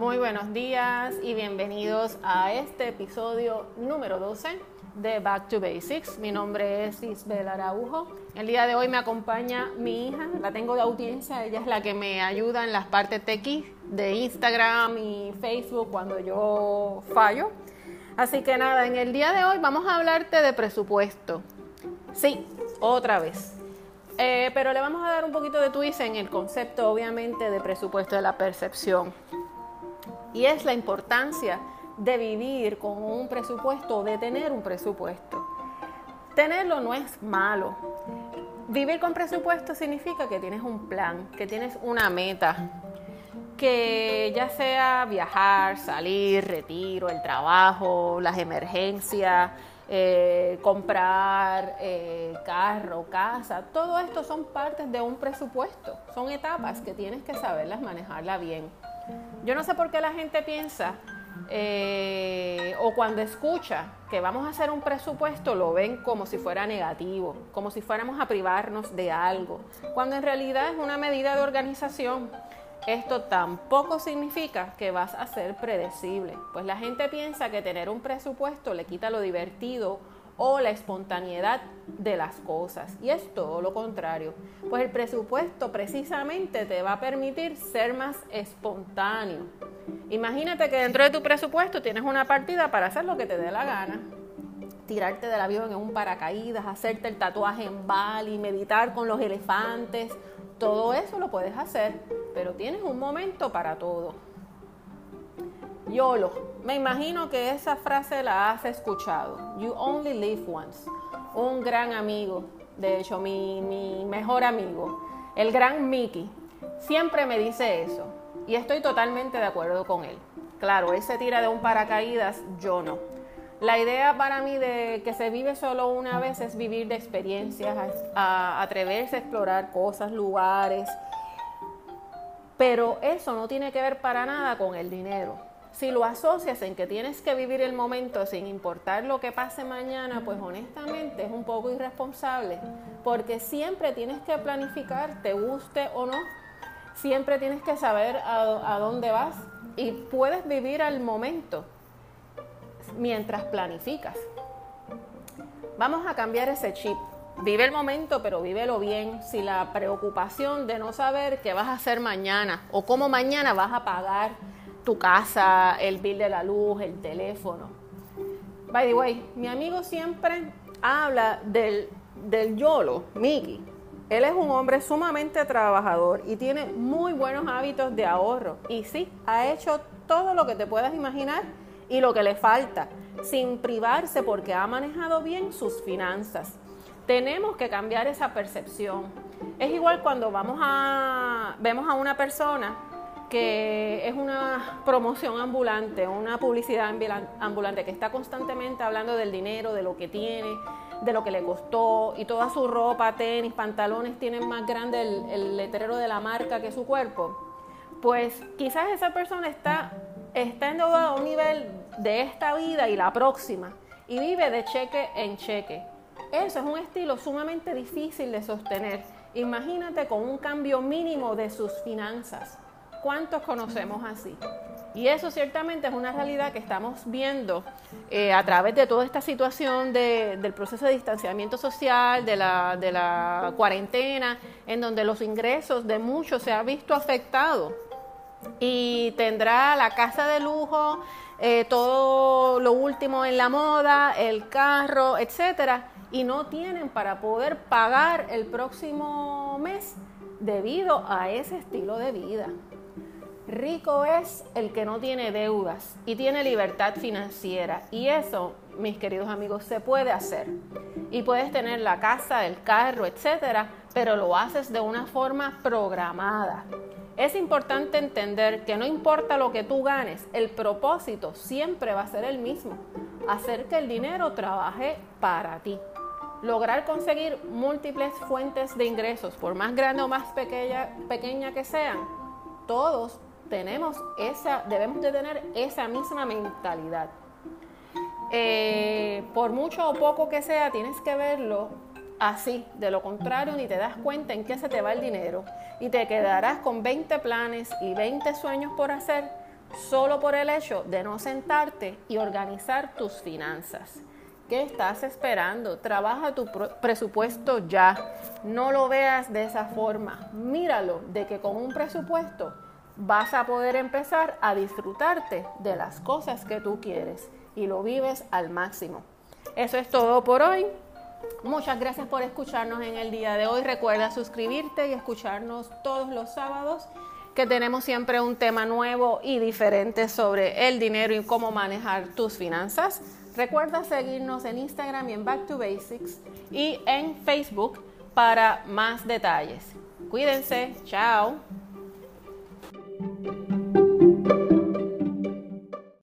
Muy buenos días y bienvenidos a este episodio número 12 de Back to Basics. Mi nombre es Isabel Araujo. El día de hoy me acompaña mi hija, la tengo de audiencia, ella es la que me ayuda en las partes tequi de Instagram y Facebook cuando yo fallo. Así que nada, en el día de hoy vamos a hablarte de presupuesto. Sí, otra vez. Eh, pero le vamos a dar un poquito de twist en el concepto, obviamente, de presupuesto de la percepción y es la importancia de vivir con un presupuesto, de tener un presupuesto. Tenerlo no es malo. Vivir con presupuesto significa que tienes un plan, que tienes una meta, que ya sea viajar, salir, retiro, el trabajo, las emergencias, eh, comprar eh, carro, casa, todo esto son partes de un presupuesto, son etapas que tienes que saberlas manejarla bien. Yo no sé por qué la gente piensa eh, o cuando escucha que vamos a hacer un presupuesto lo ven como si fuera negativo, como si fuéramos a privarnos de algo, cuando en realidad es una medida de organización. Esto tampoco significa que vas a ser predecible, pues la gente piensa que tener un presupuesto le quita lo divertido o la espontaneidad de las cosas. Y es todo lo contrario. Pues el presupuesto precisamente te va a permitir ser más espontáneo. Imagínate que dentro de tu presupuesto tienes una partida para hacer lo que te dé la gana. Tirarte del avión en un paracaídas, hacerte el tatuaje en Bali, meditar con los elefantes. Todo eso lo puedes hacer, pero tienes un momento para todo. YOLO. Me imagino que esa frase la has escuchado. You only live once. Un gran amigo, de hecho mi, mi mejor amigo, el gran Mickey, siempre me dice eso. Y estoy totalmente de acuerdo con él. Claro, él se tira de un paracaídas, yo no. La idea para mí de que se vive solo una vez es vivir de experiencias, a atreverse a explorar cosas, lugares. Pero eso no tiene que ver para nada con el dinero si lo asocias en que tienes que vivir el momento sin importar lo que pase mañana, pues honestamente es un poco irresponsable, porque siempre tienes que planificar, te guste o no, siempre tienes que saber a, dónde vas y puedes vivir al momento mientras planificas. Vamos a cambiar ese chip. Vive el momento, pero vívelo bien. Si la preocupación de no saber qué vas a hacer mañana o cómo mañana vas a pagar tu casa, el bill de la luz, el teléfono. By the way, mi amigo siempre habla del, del YOLO, Mickey. Él es un hombre sumamente trabajador y tiene muy buenos hábitos de ahorro. Y sí, ha hecho todo lo que te puedas imaginar y lo que le falta, sin privarse porque ha manejado bien sus finanzas. Tenemos que cambiar esa percepción. Es igual cuando vamos a vemos a una persona que es una promoción ambulante, una publicidad ambulante que está constantemente hablando del dinero, de lo que tiene, de lo que le costó y toda su ropa, tenis, pantalones tienen más grande el, letrero de la marca que su cuerpo, pues quizás esa persona está, está endeudada a un nivel de esta vida y la próxima y vive de cheque en cheque. Eso es un estilo sumamente difícil de sostener. Imagínate con un cambio mínimo de sus finanzas. ¿Cuántos conocemos así? Y eso ciertamente es una realidad que estamos viendo eh, a través de toda esta situación del proceso de distanciamiento social, de la, cuarentena, en donde los ingresos de muchos se han visto afectados. Y tendrá la casa de lujo, eh, todo lo último en la moda, el carro, etcétera, y no tienen para poder pagar el próximo mes debido a ese estilo de vida. Rico es el que no tiene deudas y tiene libertad financiera. Y eso, mis queridos amigos, se puede hacer. Y puedes tener la casa, el carro, etcétera, pero lo haces de una forma programada. Es importante entender que no importa lo que tú ganes, el propósito siempre va a ser el mismo, hacer que el dinero trabaje para ti. Lograr conseguir múltiples fuentes de ingresos, por más grande o más pequeña, pequeña que sean, todos tenemos esa, debemos de tener esa misma mentalidad. Eh, por mucho o poco que sea, tienes que verlo así. De lo contrario, ni te das cuenta en qué se te va el dinero y te quedarás con 20 planes y 20 sueños por hacer solo por el hecho de no sentarte y organizar tus finanzas. ¿Qué estás esperando? Trabaja tu presupuesto ya. No lo veas de esa forma. Míralo de que con un presupuesto vas a poder empezar a disfrutarte de las cosas que tú quieres y lo vives al máximo. Eso es todo por hoy. Muchas gracias por escucharnos en el día de hoy. Recuerda suscribirte y escucharnos todos los sábados que tenemos siempre un tema nuevo y diferente sobre el dinero y cómo manejar tus finanzas. Recuerda seguirnos en Instagram y en Back to Basics y en Facebook para más detalles. Cuídense, chao. Thank you.